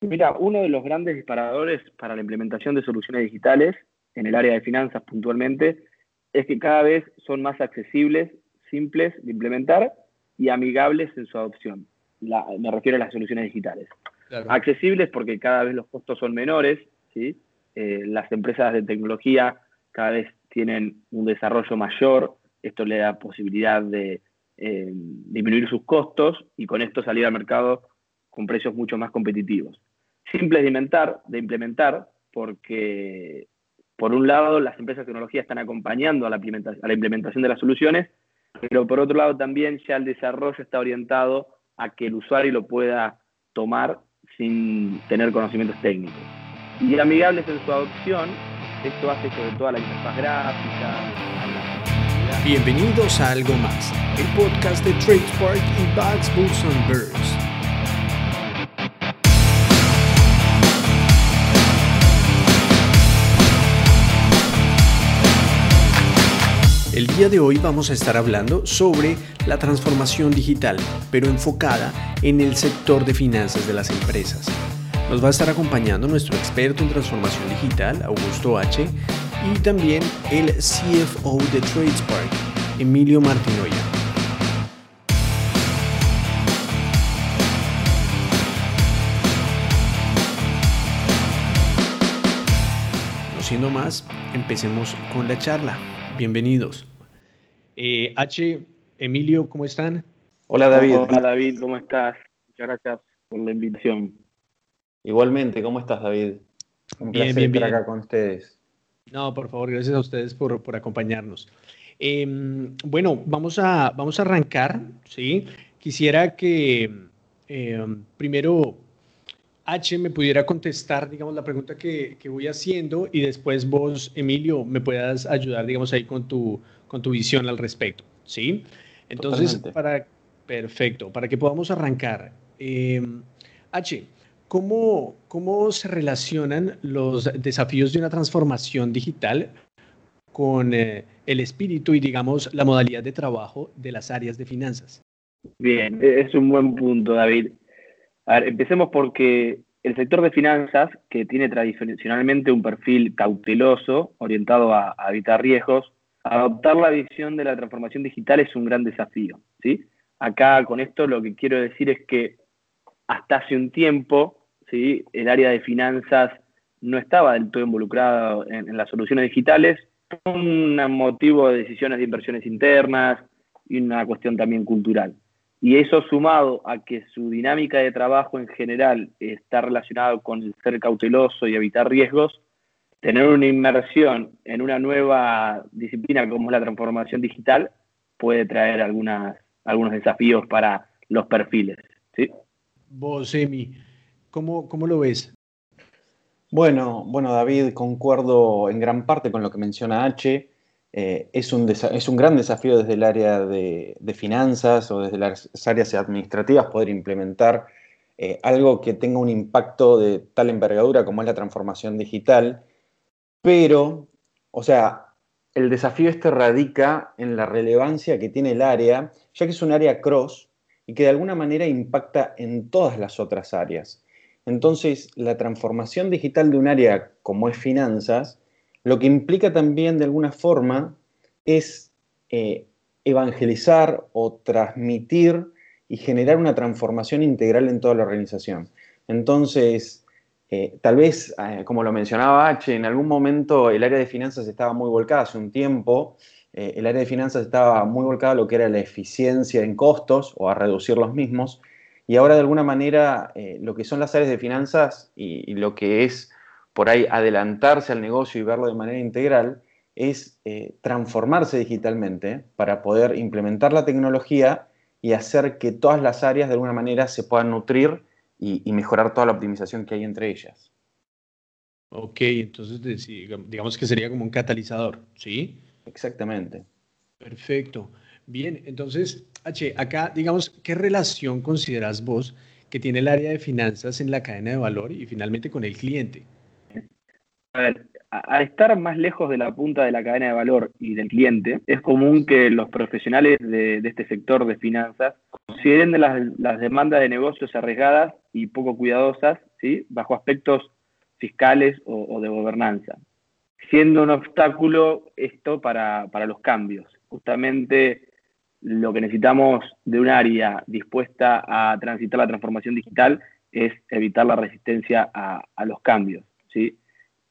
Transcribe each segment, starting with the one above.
Mira, uno de los grandes disparadores para la implementación de soluciones digitales en el área de finanzas puntualmente es que cada vez son más accesibles, simples de implementar y amigables en su adopción. me refiero a las soluciones digitales. Accesibles porque cada vez los costos son menores, ¿sí? Eh, las empresas de tecnología cada vez tienen un desarrollo mayor, esto le da posibilidad de eh, disminuir sus costos y con esto salir al mercado con precios mucho más competitivos. Simples de implementar, de implementar porque, por un lado, las empresas de tecnología están acompañando a la, implementación de las soluciones, pero por otro lado también ya el desarrollo está orientado a que el usuario lo pueda tomar sin tener conocimientos técnicos. Y amigables en su adopción, esto hace sobre todo a la interfaz gráfica. Bienvenidos a Algo Más, el podcast de TradeSpark y Bugs, Bulls and Birds. El día de hoy vamos a estar hablando sobre la transformación digital, pero enfocada en el sector de finanzas de las empresas. Nos va a estar acompañando nuestro experto en transformación digital, Augusto H., y también el CFO de TradeSpark, Emilio Martinoya. No siendo más, empecemos con la charla. Bienvenidos. Eh, H, Emilio, ¿cómo están? Hola David. Hola David, ¿cómo estás? Muchas gracias por la invitación. Igualmente, ¿cómo estás David? Un placer bien, estar acá con ustedes. No, por favor, gracias a ustedes por, acompañarnos. Em, bueno, vamos a, vamos a arrancar, ¿sí? Quisiera que em, primero H me pudiera contestar, digamos, la pregunta que, voy haciendo y después vos, Emilio, me puedas ayudar, digamos, ahí con tu, con tu visión al respecto, ¿sí? Entonces, para, perfecto, para que podamos arrancar. Em, H, ¿cómo, ¿cómo se relacionan los desafíos de una transformación digital con eh, el espíritu y, digamos, la modalidad de trabajo de las áreas de finanzas? Bien, es un buen punto, David. A ver, empecemos porque el sector de finanzas, que tiene tradicionalmente un perfil cauteloso, orientado a, evitar riesgos, adoptar la visión de la transformación digital es un gran desafío. ¿sí? Acá con esto lo que quiero decir es que hasta hace un tiempo ¿sí? el área de finanzas no estaba del todo involucrado en, las soluciones digitales, un motivo de decisiones de inversiones internas y una cuestión también cultural. Y eso sumado a que su dinámica de trabajo en general está relacionado con ser cauteloso y evitar riesgos, tener una inmersión en una nueva disciplina como es la transformación digital puede traer algunas, algunos desafíos para los perfiles. ¿sí? Vos, Emi, ¿cómo, ¿cómo lo ves? Bueno, bueno, David, concuerdo en gran parte con lo que menciona H. Eh, es, un es, un gran desafío desde el área de, finanzas o desde las áreas administrativas poder implementar eh, algo que tenga un impacto de tal envergadura como es la transformación digital, pero, o sea, el desafío este radica en la relevancia que tiene el área, ya que es un área cross y que de alguna manera impacta en todas las otras áreas. Entonces, la transformación digital de un área como es finanzas lo que implica también de alguna forma es eh, evangelizar o transmitir y generar una transformación integral en toda la organización. Entonces, eh, tal vez, eh, como lo mencionaba H, en algún momento el área de finanzas estaba muy volcada, hace un tiempo, el área de finanzas estaba muy volcada a lo que era la eficiencia en costos o a reducir los mismos, y ahora de alguna manera lo que son las áreas de finanzas y lo que es por ahí adelantarse al negocio y verlo de manera integral, es eh, transformarse digitalmente para poder implementar la tecnología y hacer que todas las áreas de alguna manera se puedan nutrir y, mejorar toda la optimización que hay entre ellas. Ok, entonces digamos que sería como un catalizador, ¿sí? Exactamente. Perfecto. Bien, entonces, H, acá, digamos, ¿qué relación consideras vos que tiene el área de finanzas en la cadena de valor y finalmente con el cliente? A ver, al estar más lejos de la punta de la cadena de valor y del cliente, es común que los profesionales de, este sector de finanzas consideren las, demandas de negocios arriesgadas y poco cuidadosas, ¿sí? bajo aspectos fiscales o, de gobernanza, siendo un obstáculo esto para, los cambios. Justamente lo que necesitamos de un área dispuesta a transitar la transformación digital es evitar la resistencia a, los cambios. ¿sí?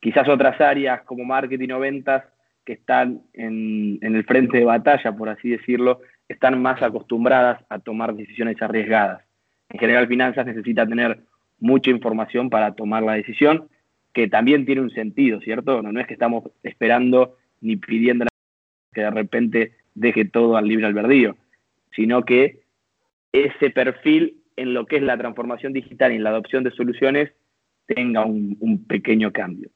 Quizás otras áreas como marketing o ventas que están en, el frente de batalla, por así decirlo, están más acostumbradas a tomar decisiones arriesgadas. En general, finanzas necesita tener mucha información para tomar la decisión, que también tiene un sentido, ¿cierto? No, es que estamos esperando ni pidiendo que de repente deje todo al libre albedrío, sino que ese perfil en lo que es la transformación digital y en la adopción de soluciones tenga un, pequeño cambio.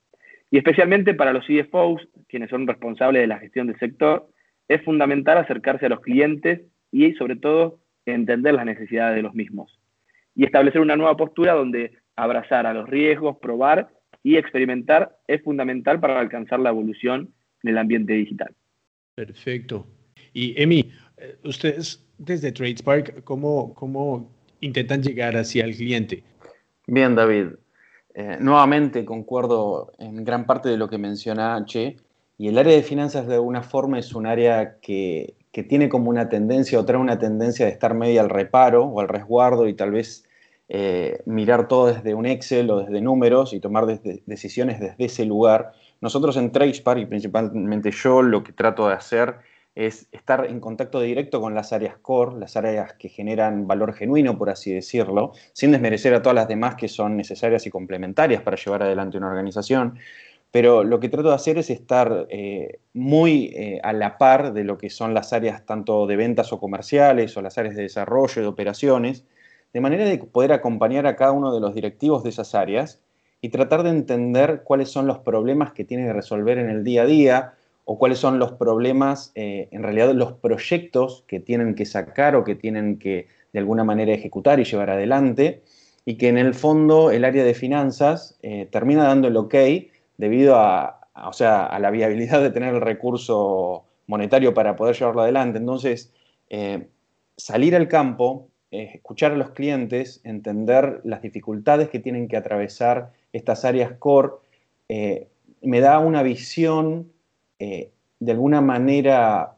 Y especialmente para los CFOs, quienes son responsables de la gestión del sector, es fundamental acercarse a los clientes y sobre todo entender las necesidades de los mismos. Y establecer una nueva postura donde abrazar a los riesgos, probar y experimentar es fundamental para alcanzar la evolución en el ambiente digital. Perfecto. Y Emi, eh, ustedes desde TradeSpark, ¿cómo, cómo intentan llegar hacia el cliente? Bien, David. Eh, nuevamente concuerdo en gran parte de lo que menciona H. Y el área de finanzas de alguna forma es un área que, tiene como una tendencia o trae una tendencia de estar media al reparo o al resguardo y tal vez eh, mirar todo desde un Excel o desde números y tomar decisiones desde ese lugar. Nosotros en TradeSpark y principalmente yo lo que trato de hacer es estar en contacto directo con las áreas core, las áreas que generan valor genuino, por así decirlo, sin desmerecer a todas las demás que son necesarias y complementarias para llevar adelante una organización. Pero lo que trato de hacer es estar eh, muy eh, a la par de lo que son las áreas tanto de ventas o comerciales o las áreas de desarrollo, de operaciones, de manera de poder acompañar a cada uno de los directivos de esas áreas y tratar de entender cuáles son los problemas que tienen que resolver en el día a día, o cuáles son los problemas, eh, en realidad los proyectos que tienen que sacar o que tienen que de alguna manera ejecutar y llevar adelante, y que en el fondo el área de finanzas eh, termina dando el ok debido a, o sea, a la viabilidad de tener el recurso monetario para poder llevarlo adelante. Entonces, eh, salir al campo, escuchar a los clientes, entender las dificultades que tienen que atravesar estas áreas core, me da una visión eh, de alguna manera,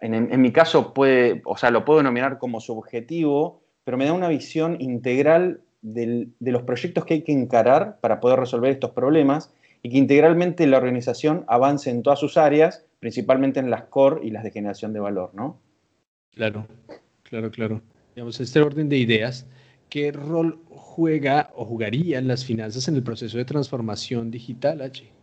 en, mi caso, puede, o sea, lo puedo denominar como subjetivo, pero me da una visión integral de los proyectos que hay que encarar para poder resolver estos problemas y que integralmente la organización avance en todas sus áreas, principalmente en las core y las de generación de valor, ¿no? Claro, claro, claro. Digamos, este orden de ideas, ¿qué rol juega o jugarían las finanzas en el proceso de transformación digital, H?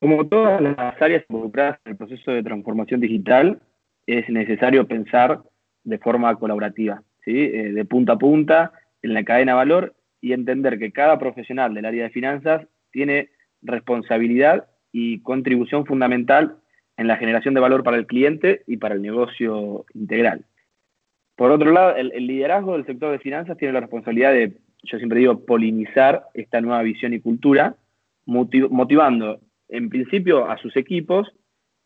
Como todas las áreas involucradas en el proceso de transformación digital, es necesario pensar de forma colaborativa, ¿sí? Eh, de punta a punta, en la cadena de valor y entender que cada profesional del área de finanzas tiene responsabilidad y contribución fundamental en la generación de valor para el cliente y para el negocio integral. Por otro lado, el, el liderazgo del sector de finanzas tiene la responsabilidad de, yo siempre digo, polinizar esta nueva visión y cultura, motivando en principio, a sus equipos,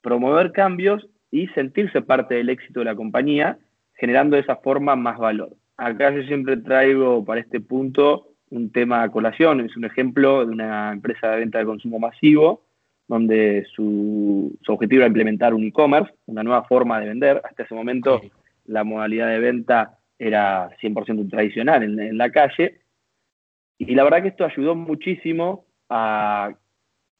promover cambios y sentirse parte del éxito de la compañía, generando de esa forma más valor. Acá yo siempre traigo para este punto un tema a colación, es un ejemplo de una empresa de venta de consumo masivo, donde su, objetivo era implementar un e-commerce, una nueva forma de vender. Hasta ese momento la modalidad de venta era 100% tradicional en, en la calle. Y la verdad que esto ayudó muchísimo a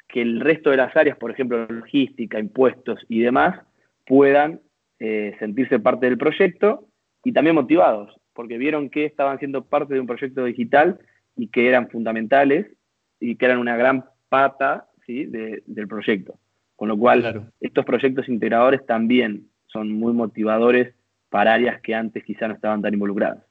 que el resto de las áreas, por ejemplo, logística, impuestos y demás, puedan eh, sentirse parte del proyecto y también motivados, porque vieron que estaban siendo parte de un proyecto digital y que eran fundamentales y que eran una gran pata ¿sí? del proyecto. Con lo cual, estos proyectos integradores también son muy motivadores para áreas que antes quizá no estaban tan involucradas.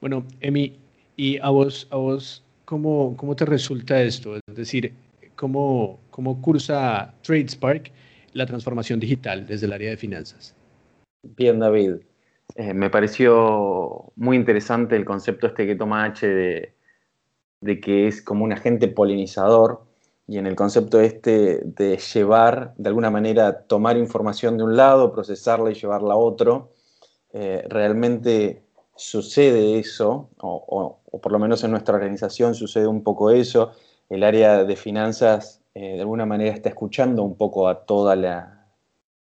Bueno, Emi, ¿y a vos, a vos cómo, cómo te resulta esto? Es decir, cómo, cómo cursa TradeSpark la transformación digital desde el área de finanzas. Bien, David. Eh, me pareció muy interesante el concepto este que toma H de, que es como un agente polinizador. y en el concepto este de llevar, de alguna manera, tomar información de un lado, procesarla y llevarla a otro, eh, realmente sucede eso, o, por lo menos en nuestra organización sucede un poco eso. El área de finanzas eh, de alguna manera está escuchando un poco a toda la,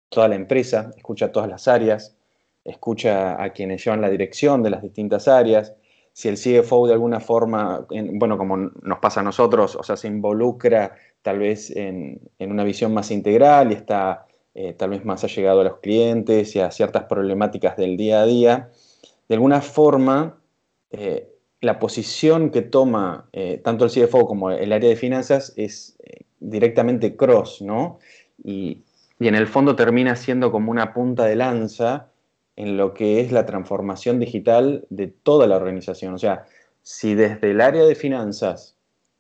toda la empresa, escucha a todas las áreas, escucha a quienes llevan la dirección de las distintas áreas. Si el CFO de alguna forma, bueno, como nos pasa a nosotros, o sea, se involucra tal vez en, una visión más integral y está eh, tal vez más allegado a los clientes y a ciertas problemáticas del día a día, de alguna forma eh, la posición que toma eh, tanto el CFO como el área de finanzas es directamente cross, ¿no? Y, y en el fondo termina siendo como una punta de lanza en lo que es la transformación digital de toda la organización. O sea, si desde el área de finanzas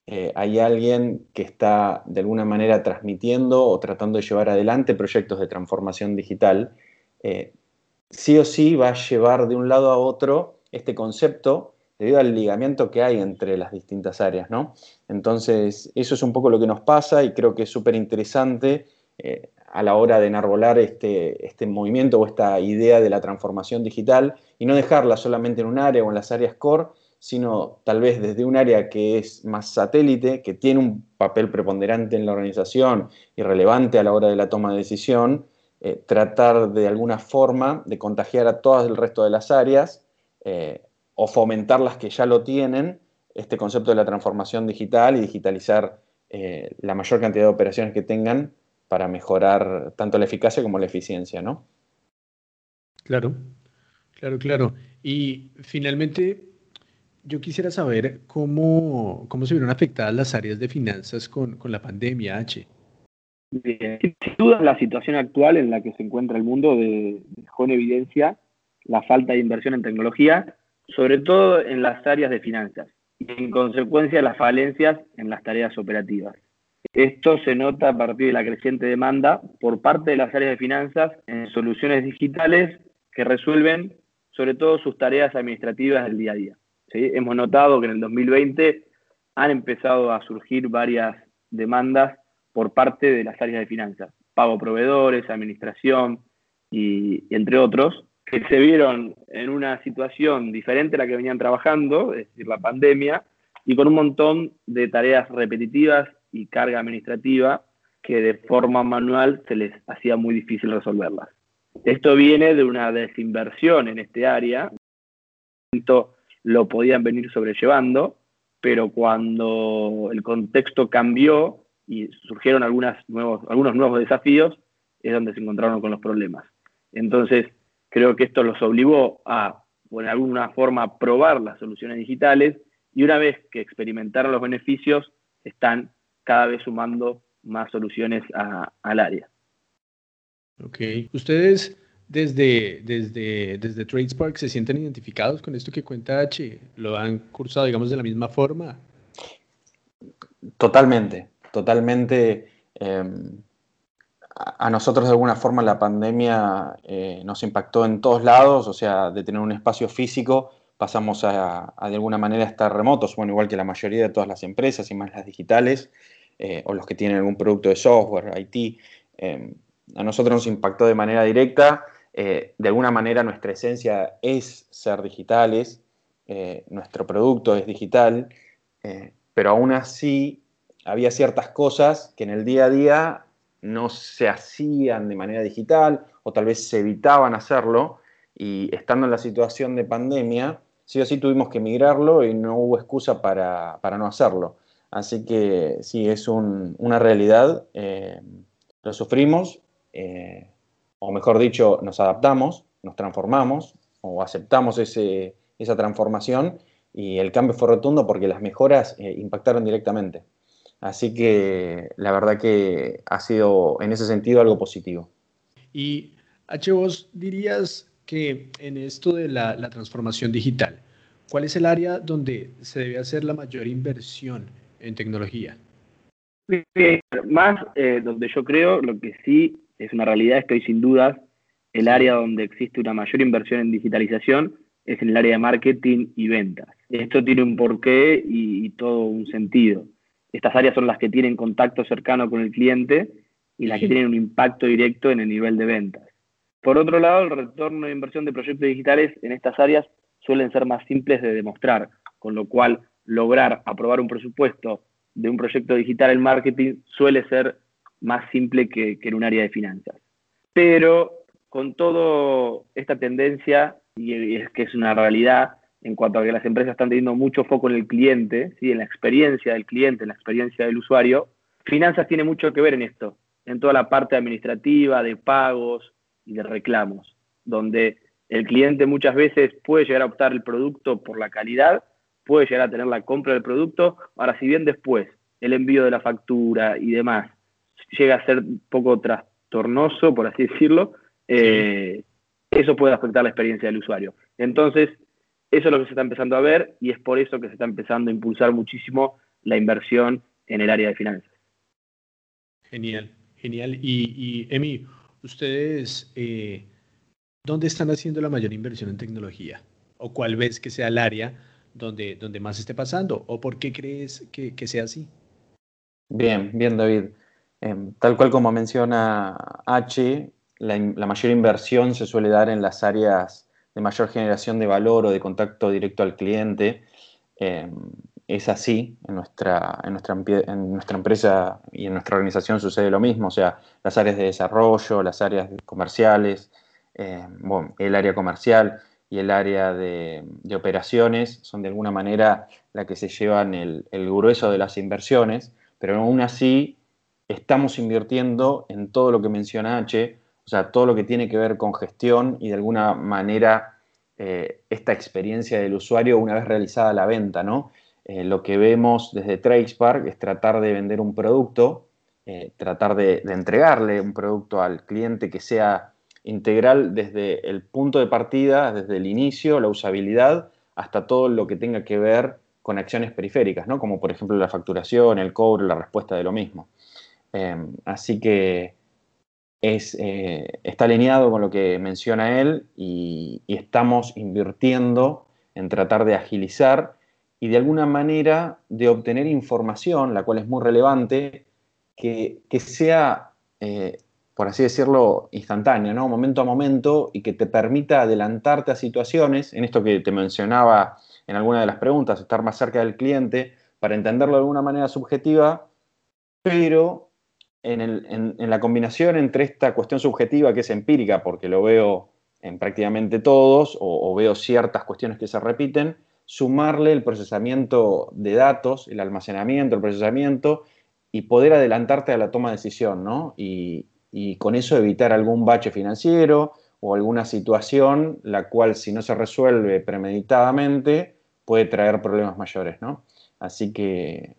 eh, hay alguien que está de alguna manera transmitiendo o tratando de llevar adelante proyectos de transformación digital, eh, sí o sí va a llevar de un lado a otro este concepto debido al ligamiento que hay entre las distintas áreas, ¿no? Entonces, eso es un poco lo que nos pasa y creo que es súper interesante eh, a la hora de enarbolar este, este movimiento o esta idea de la transformación digital y no dejarla solamente en un área o en las áreas core, sino tal vez desde un área que es más satélite, que tiene un papel preponderante en la organización y relevante a la hora de la toma de decisión, eh, tratar de alguna forma de contagiar a todas el resto de las áreas eh, o fomentar las que ya lo tienen, este concepto de la transformación digital y digitalizar eh, la mayor cantidad de operaciones que tengan para mejorar tanto la eficacia como la eficiencia, ¿no? Claro, claro, claro. Y finalmente, yo quisiera saber cómo, cómo se vieron afectadas las áreas de finanzas con, con la pandemia, H. Bien, sin duda la situación actual en la que se encuentra el mundo dejó en evidencia la falta de inversión en tecnología, sobre todo en las áreas de finanzas, y en consecuencia las falencias en las tareas operativas. Esto se nota a partir de la creciente demanda por parte de las áreas de finanzas en soluciones digitales que resuelven sobre todo sus tareas administrativas del día a día. Hemos notado que en el 2020 han empezado a surgir varias demandas por parte de las áreas de finanzas, pago proveedores, administración y, entre otros, que se vieron en una situación diferente a la que venían trabajando, es decir, la pandemia, y con un montón de tareas repetitivas y carga administrativa que de forma manual se les hacía muy difícil resolverlas. Esto viene de una desinversión en este área, lo podían venir sobrellevando, pero cuando el contexto cambió y surgieron algunas nuevos, algunos nuevos desafíos, es donde se encontraron con los problemas. Entonces, creo que esto los obligó a, por alguna forma, probar las soluciones digitales y una vez que experimentaron los beneficios, están cada vez sumando más soluciones al área. Ok. ¿Ustedes desde, desde, desde TradeSpark se sienten identificados con esto que cuenta H? ¿Lo han cursado, digamos, de la misma forma? Totalmente, totalmente. Em, a nosotros de alguna forma la pandemia eh, nos impactó en todos lados, o sea, de tener un espacio físico pasamos a, de alguna manera estar remotos, bueno, igual que la mayoría de todas las empresas y más las digitales, eh, o los que tienen algún producto de software, IT. Eh, a nosotros nos impactó de manera directa. Eh, de alguna manera nuestra esencia es ser digitales, nuestro producto es digital, pero aún así había ciertas cosas que en el día a día no se hacían de manera digital o tal vez se evitaban hacerlo y estando en la situación de pandemia, sí o sí tuvimos que migrarlo y no hubo excusa para, no hacerlo. Así que sí, es una realidad. Eh, lo sufrimos, eh, o mejor dicho, nos adaptamos, nos transformamos o aceptamos esa transformación y el cambio fue rotundo porque las mejoras eh, impactaron directamente. Así que la verdad que ha sido en ese sentido algo positivo. Y H, vos dirías que en esto de la, transformación digital, ¿cuál es el área donde se debe hacer la mayor inversión en tecnología? Más eh, donde yo creo, lo que sí es una realidad es que hoy sin dudas el área donde existe una mayor inversión en digitalización es en el área de marketing y ventas. Esto tiene un porqué y, todo un sentido. Estas áreas son las que tienen contacto cercano con el cliente y las que tienen un impacto directo en el nivel de ventas. Por otro lado, el retorno de inversión de proyectos digitales en estas áreas suelen ser más simples de demostrar, con lo cual lograr aprobar un presupuesto de un proyecto digital en marketing suele ser más simple que, en un área de finanzas. Pero con toda esta tendencia, y es que es una realidad en cuanto a que las empresas están teniendo mucho foco en el cliente, ¿sí? en la experiencia del cliente, en la experiencia del usuario, finanzas tiene mucho que ver en esto, en toda la parte administrativa, de pagos y de reclamos, donde el cliente muchas veces puede llegar a optar el producto por la calidad, puede llegar a tener la compra del producto, ahora si bien después el envío de la factura y demás llega a ser un poco trastornoso, por así decirlo, eh, eso puede afectar la experiencia del usuario. Entonces, eso es lo que se está empezando a ver y es por eso que se está empezando a impulsar muchísimo la inversión en el área de finanzas. Genial, genial. Y, Emi, ustedes, eh, ¿dónde están haciendo la mayor inversión en tecnología? ¿O cuál ves que sea el área donde, donde más esté pasando? ¿O por qué crees que, sea así? Bien, bien, David. Em, tal cual como menciona H, la, mayor inversión se suele dar en las áreas de mayor generación de valor o de contacto directo al cliente. Em, es así, en nuestra, en, nuestra, en nuestra empresa y en nuestra organización sucede lo mismo, o sea, las áreas de desarrollo, las áreas comerciales, em, el área comercial y el área de, operaciones son de alguna manera la que se llevan el, grueso de las inversiones, pero aún así estamos invirtiendo en todo lo que menciona H, sea, todo lo que tiene que ver con gestión y de alguna manera eh, esta experiencia del usuario una vez realizada la venta, ¿no? Eh, lo que vemos desde Tradespark es tratar de vender un producto, eh, tratar de, de, entregarle un producto al cliente que sea integral desde el punto de partida, desde el inicio, la usabilidad, hasta todo lo que tenga que ver con acciones periféricas, ¿no? como por ejemplo la facturación, el cobro, la respuesta de lo mismo. Así que eh, está alineado con lo que menciona él y, estamos invirtiendo en tratar de agilizar y de alguna manera de obtener información, la cual es muy relevante, que, sea eh, por así decirlo, instantáneo, ¿no? Momento a momento y que te permita adelantarte a situaciones, en esto que te mencionaba en alguna de las preguntas, estar más cerca del cliente para entenderlo de alguna manera subjetiva, pero en, la combinación entre esta cuestión subjetiva que es empírica, porque lo veo en prácticamente todos, o, veo ciertas cuestiones que se repiten, sumarle el procesamiento de datos, el almacenamiento, el procesamiento, y poder adelantarte a la toma de decisión, ¿no? Y, y con eso evitar algún bache financiero o alguna situación la cual si no se resuelve premeditadamente puede traer problemas mayores, ¿no? Así que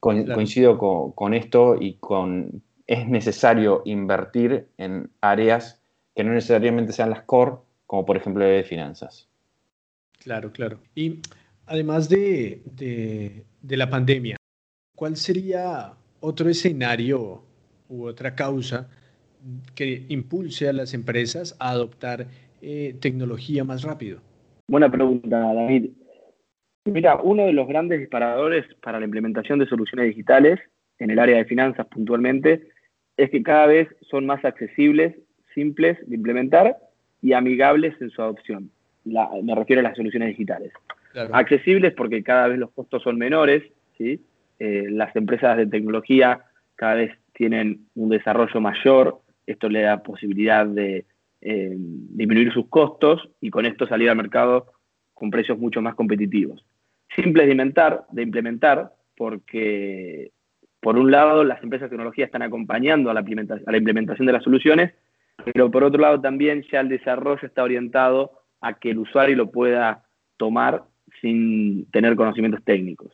coincido con, esto y con es necesario invertir en áreas que no necesariamente sean las core, como por ejemplo de finanzas. Claro, claro. Y además de, de la pandemia, ¿cuál sería otro escenario u otra causa que impulse a las empresas a adoptar eh, tecnología más rápido? Buena pregunta, David. Mira, uno de los grandes disparadores para la implementación de soluciones digitales en el área de finanzas puntualmente es que cada vez son más accesibles, simples de implementar y amigables en su adopción. me refiero a las soluciones digitales. Accesibles porque cada vez los costos son menores, ¿sí? Eh, las empresas de tecnología cada vez tienen un desarrollo mayor, esto le da posibilidad de eh, disminuir sus costos y con esto salir al mercado con precios mucho más competitivos. Simple de implementar, de implementar porque por un lado las empresas de tecnología están acompañando a la, a la implementación de las soluciones, pero por otro lado también ya el desarrollo está orientado a que el usuario lo pueda tomar sin tener conocimientos técnicos.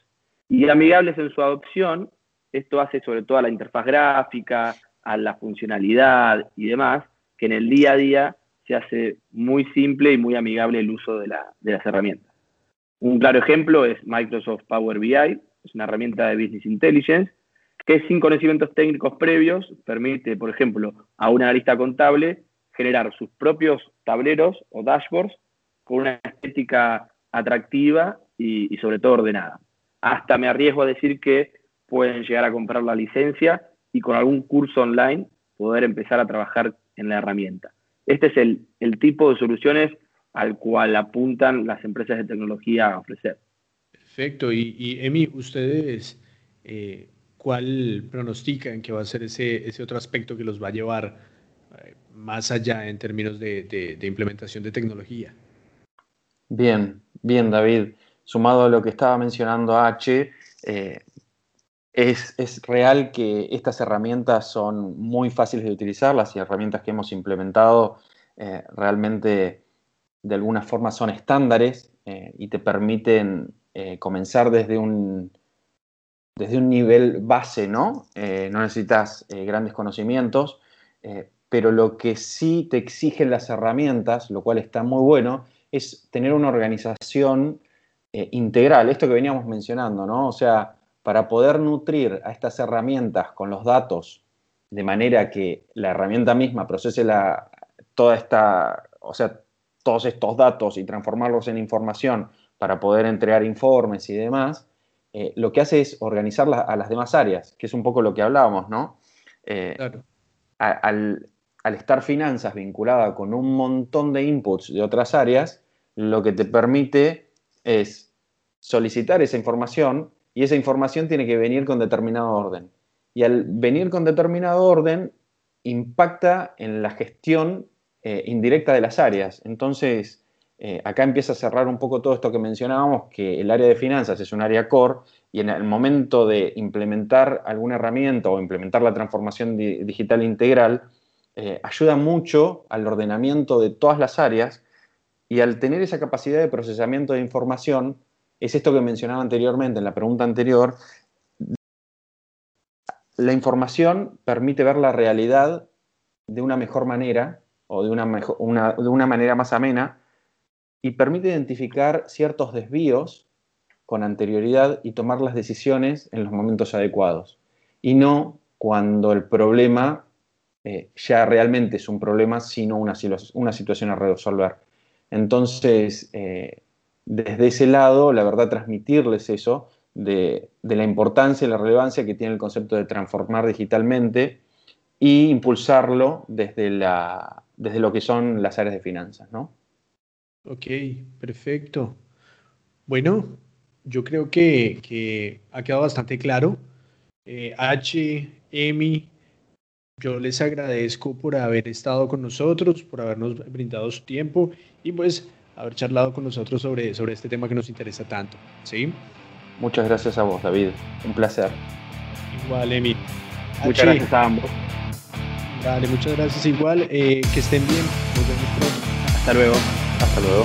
Y amigables en su adopción esto hace sobre todo a la interfaz gráfica, a la funcionalidad y demás, que en el día a día se hace muy simple y muy amigable el uso de, las herramientas. Un claro ejemplo es Microsoft Power BI, es una herramienta de Business Intelligence que sin conocimientos técnicos previos permite, por ejemplo, a una analista contable generar sus propios tableros o dashboards con una estética atractiva y sobre todo ordenada. hasta me arriesgo a decir que pueden llegar a comprar la licencia y con algún curso online poder empezar a trabajar en la herramienta. Este es el, tipo de soluciones al cual apuntan las empresas de tecnología a ofrecer. Perfecto. Y, Emi, ustedes, eh, ¿cuál pronostican que va a ser ese, ese otro aspecto que los va a llevar eh, más allá en términos de, implementación de tecnología? Bien, bien, David. Sumado a lo que estaba mencionando H, eh, es, real que estas herramientas son muy fáciles de utilizar, las herramientas que hemos implementado eh, realmente de alguna forma son estándares eh, y te permiten eh, comenzar desde un, desde un nivel base, ¿no? no necesitas grandes conocimientos, pero lo que sí te exigen las herramientas, lo cual está muy bueno, es tener una organización integral, esto que veníamos mencionando, ¿no? O sea, para poder nutrir a estas herramientas con los datos de manera que la herramienta misma procese la, toda esta, o sea, todos estos datos y transformarlos en información para poder entregar informes y demás, eh, lo que hace es organizar a las demás áreas, que es un poco lo que hablábamos, ¿no? Eh, al, al, estar finanzas vinculada con un montón de inputs de otras áreas, lo que te permite es solicitar esa información y esa información tiene que venir con determinado orden. Y al venir con determinado orden, impacta en la gestión eh, indirecta de las áreas. Entonces, eh, acá empieza a cerrar un poco todo esto que mencionábamos, que el área de finanzas es un área core y en el momento de implementar alguna herramienta o implementar la transformación digital integral, eh, ayuda mucho al ordenamiento de todas las áreas y al tener esa capacidad de procesamiento de información, es esto que mencionaba anteriormente en la pregunta anterior. La información permite ver la realidad de una mejor manera o de una, de una manera más amena y permite identificar ciertos desvíos con anterioridad y tomar las decisiones en los momentos adecuados. Y no cuando el problema eh, ya realmente es un problema, sino una, una situación a resolver. Entonces, eh, desde ese lado, la verdad, transmitirles eso de, la importancia y la relevancia que tiene el concepto de transformar digitalmente e impulsarlo desde, la, desde lo que son las áreas de finanzas, ¿no? Ok, perfecto. Bueno, yo creo que, ha quedado bastante claro. Eh, H, Emi, yo les agradezco por haber estado con nosotros, por habernos brindado su tiempo y pues haber charlado con nosotros sobre, sobre este tema que nos interesa tanto. ¿sí? Muchas gracias a vos, David. Un placer. Igual, Emi. Muchas gracias a ambos. Dale, muchas gracias igual. Eh, que estén bien. Nos vemos pronto. Hasta luego. Hasta luego.